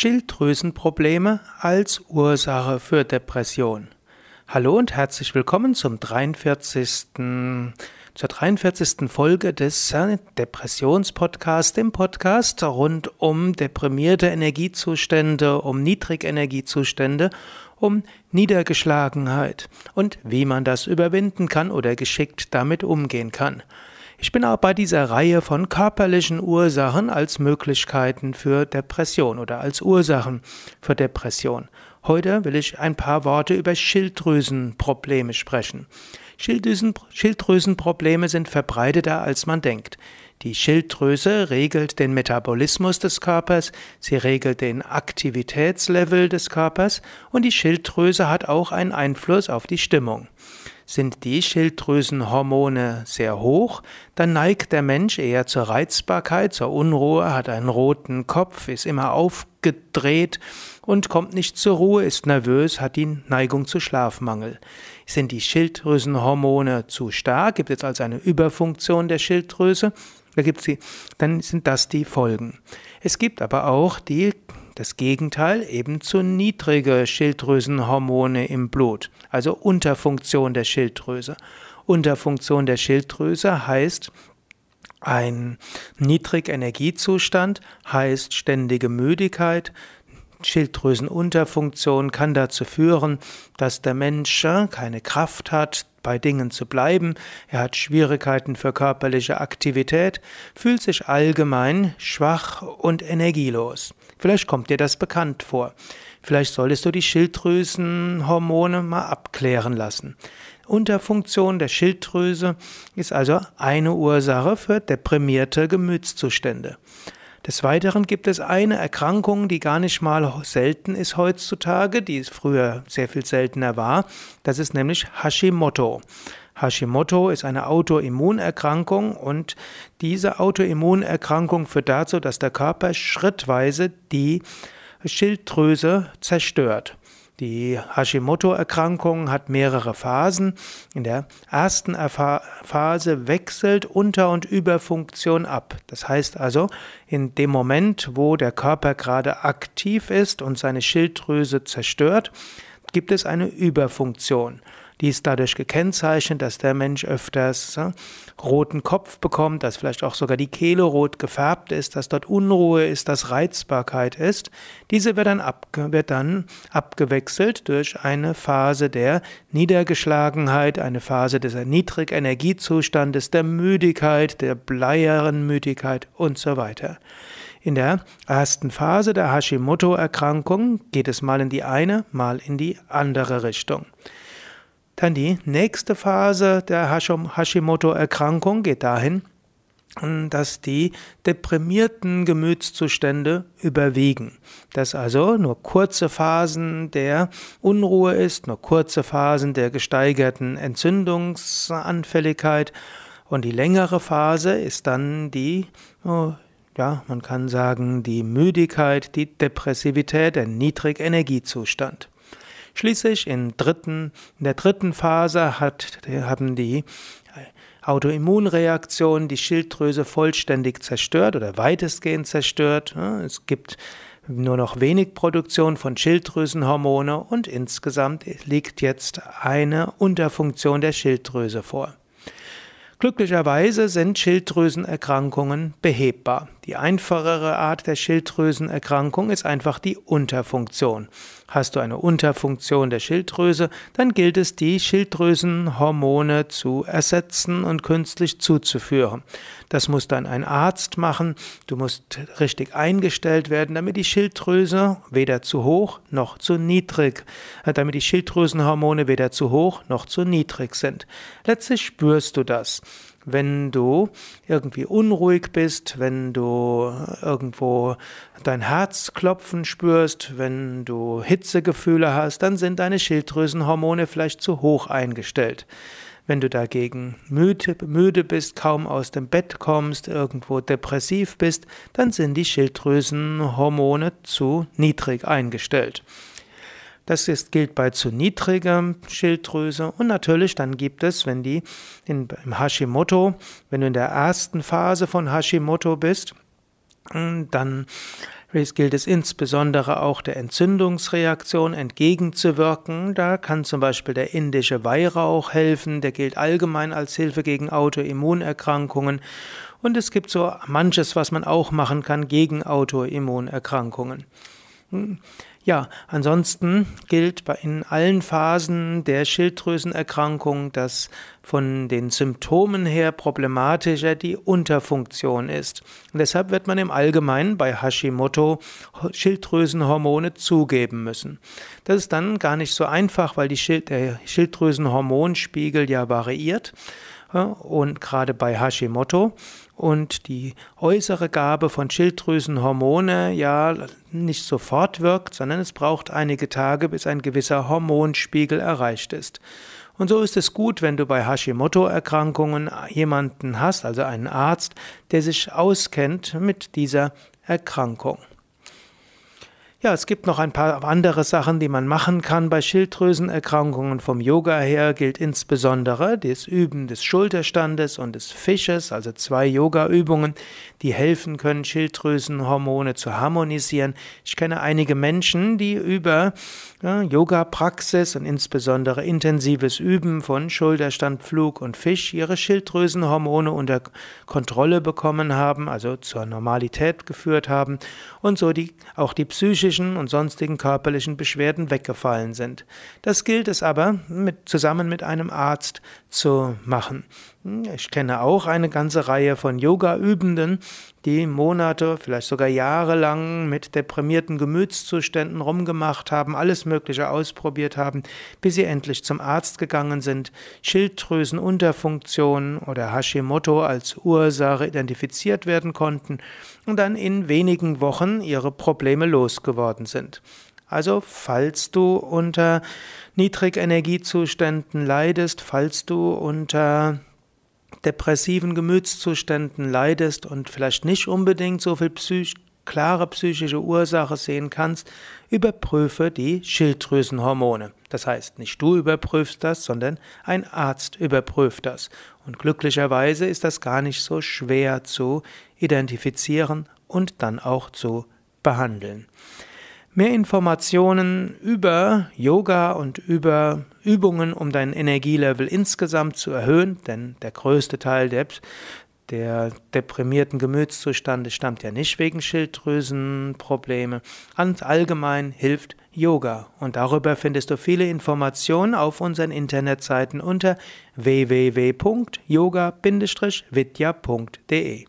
Schilddrüsenprobleme als Ursache für Depression. Hallo und herzlich willkommen zum 43. zur 43. Folge des Depressionspodcasts, dem Podcast rund um deprimierte Energiezustände, um Niedrigenergiezustände, um Niedergeschlagenheit und wie man das überwinden kann oder geschickt damit umgehen kann. Ich bin auch bei dieser Reihe von körperlichen Ursachen als Möglichkeiten für Depression oder als Ursachen für Depression. Heute will ich ein paar Worte über Schilddrüsenprobleme sprechen. Schilddrüsen, Schilddrüsenprobleme sind verbreiteter, als man denkt. Die Schilddrüse regelt den Metabolismus des Körpers, sie regelt den Aktivitätslevel des Körpers und die Schilddrüse hat auch einen Einfluss auf die Stimmung. Sind die Schilddrüsenhormone sehr hoch, dann neigt der Mensch eher zur Reizbarkeit, zur Unruhe, hat einen roten Kopf, ist immer aufgedreht und kommt nicht zur Ruhe, ist nervös, hat die Neigung zu Schlafmangel. Sind die Schilddrüsenhormone zu stark, gibt es also eine Überfunktion der Schilddrüse, da gibt's die, dann sind das die Folgen. Es gibt aber auch die das Gegenteil, eben zu niedrige Schilddrüsenhormone im Blut, also Unterfunktion der Schilddrüse. Unterfunktion der Schilddrüse heißt, ein Niedrigenergiezustand heißt ständige Müdigkeit. Schilddrüsenunterfunktion kann dazu führen, dass der Mensch keine Kraft hat, bei Dingen zu bleiben, er hat Schwierigkeiten für körperliche Aktivität, fühlt sich allgemein schwach und energielos. Vielleicht kommt dir das bekannt vor. Vielleicht solltest du die Schilddrüsenhormone mal abklären lassen. Unterfunktion der Schilddrüse ist also eine Ursache für deprimierte Gemütszustände. Des Weiteren gibt es eine Erkrankung, die gar nicht mal selten ist heutzutage, die früher sehr viel seltener war. Das ist nämlich Hashimoto. Hashimoto ist eine Autoimmunerkrankung und diese Autoimmunerkrankung führt dazu, dass der Körper schrittweise die Schilddrüse zerstört. Die Hashimoto-Erkrankung hat mehrere Phasen. In der ersten Phase wechselt Unter- und Überfunktion ab. Das heißt also, in dem Moment, wo der Körper gerade aktiv ist und seine Schilddrüse zerstört, gibt es eine Überfunktion. Die ist dadurch gekennzeichnet, dass der Mensch öfters äh, roten Kopf bekommt, dass vielleicht auch sogar die Kehle rot gefärbt ist, dass dort Unruhe ist, dass Reizbarkeit ist. Diese wird dann, ab, wird dann abgewechselt durch eine Phase der Niedergeschlagenheit, eine Phase des Niedrigenergiezustandes, der Müdigkeit, der bleieren Müdigkeit und so weiter. In der ersten Phase der Hashimoto-Erkrankung geht es mal in die eine, mal in die andere Richtung. Dann die nächste Phase der Hashimoto-Erkrankung geht dahin, dass die deprimierten Gemütszustände überwiegen. Dass also nur kurze Phasen der Unruhe ist, nur kurze Phasen der gesteigerten Entzündungsanfälligkeit und die längere Phase ist dann die, oh, ja, man kann sagen, die Müdigkeit, die Depressivität, der Niedrigenergiezustand. Schließlich in, dritten, in der dritten Phase hat, haben die Autoimmunreaktionen die Schilddrüse vollständig zerstört oder weitestgehend zerstört. Es gibt nur noch wenig Produktion von Schilddrüsenhormone und insgesamt liegt jetzt eine Unterfunktion der Schilddrüse vor. Glücklicherweise sind Schilddrüsenerkrankungen behebbar. Die einfachere Art der Schilddrüsenerkrankung ist einfach die Unterfunktion. Hast du eine Unterfunktion der Schilddrüse, dann gilt es, die Schilddrüsenhormone zu ersetzen und künstlich zuzuführen. Das muss dann ein Arzt machen. Du musst richtig eingestellt werden, damit die Schilddrüse weder zu hoch noch zu niedrig, äh, damit die Schilddrüsenhormone weder zu hoch noch zu niedrig sind. Letztlich spürst du das wenn du irgendwie unruhig bist, wenn du irgendwo dein Herzklopfen spürst, wenn du Hitzegefühle hast, dann sind deine Schilddrüsenhormone vielleicht zu hoch eingestellt. Wenn du dagegen müde, müde bist, kaum aus dem Bett kommst, irgendwo depressiv bist, dann sind die Schilddrüsenhormone zu niedrig eingestellt. Das ist, gilt bei zu niedriger Schilddrüse und natürlich dann gibt es, wenn die in, im Hashimoto, wenn du in der ersten Phase von Hashimoto bist, dann gilt es insbesondere auch der Entzündungsreaktion entgegenzuwirken. Da kann zum Beispiel der indische Weihrauch helfen. Der gilt allgemein als Hilfe gegen Autoimmunerkrankungen. Und es gibt so manches, was man auch machen kann gegen Autoimmunerkrankungen. Ja, ansonsten gilt in allen Phasen der Schilddrüsenerkrankung, dass von den Symptomen her problematischer die Unterfunktion ist. Und deshalb wird man im Allgemeinen bei Hashimoto Schilddrüsenhormone zugeben müssen. Das ist dann gar nicht so einfach, weil Schild, der Schilddrüsenhormonspiegel ja variiert und gerade bei Hashimoto und die äußere Gabe von Schilddrüsenhormone ja nicht sofort wirkt, sondern es braucht einige Tage, bis ein gewisser Hormonspiegel erreicht ist. Und so ist es gut, wenn du bei Hashimoto-Erkrankungen jemanden hast, also einen Arzt, der sich auskennt mit dieser Erkrankung. Ja, es gibt noch ein paar andere Sachen, die man machen kann bei Schilddrüsenerkrankungen. Vom Yoga her gilt insbesondere das Üben des Schulterstandes und des Fisches, also zwei Yoga-Übungen, die helfen können, Schilddrüsenhormone zu harmonisieren. Ich kenne einige Menschen, die über ja, Yoga-Praxis und insbesondere intensives Üben von Schulterstand, Flug und Fisch ihre Schilddrüsenhormone unter Kontrolle bekommen haben, also zur Normalität geführt haben und so die, auch die psychische psychischen und sonstigen körperlichen Beschwerden weggefallen sind. Das gilt es aber mit, zusammen mit einem Arzt zu machen. Ich kenne auch eine ganze Reihe von Yoga-Übenden, die Monate, vielleicht sogar Jahre lang mit deprimierten Gemütszuständen rumgemacht haben, alles Mögliche ausprobiert haben, bis sie endlich zum Arzt gegangen sind, Schilddrüsenunterfunktion oder Hashimoto als Ursache identifiziert werden konnten und dann in wenigen Wochen ihre Probleme losgeworden sind. Also, falls du unter Niedrigenergiezuständen leidest, falls du unter depressiven Gemütszuständen leidest und vielleicht nicht unbedingt so viel psych klare psychische Ursache sehen kannst, überprüfe die Schilddrüsenhormone. Das heißt, nicht du überprüfst das, sondern ein Arzt überprüft das. Und glücklicherweise ist das gar nicht so schwer zu identifizieren und dann auch zu behandeln. Mehr Informationen über Yoga und über Übungen, um dein Energielevel insgesamt zu erhöhen, denn der größte Teil der, der deprimierten Gemütszustände stammt ja nicht wegen Schilddrüsenprobleme. Ganz allgemein hilft Yoga und darüber findest du viele Informationen auf unseren Internetseiten unter www.yoga-vidya.de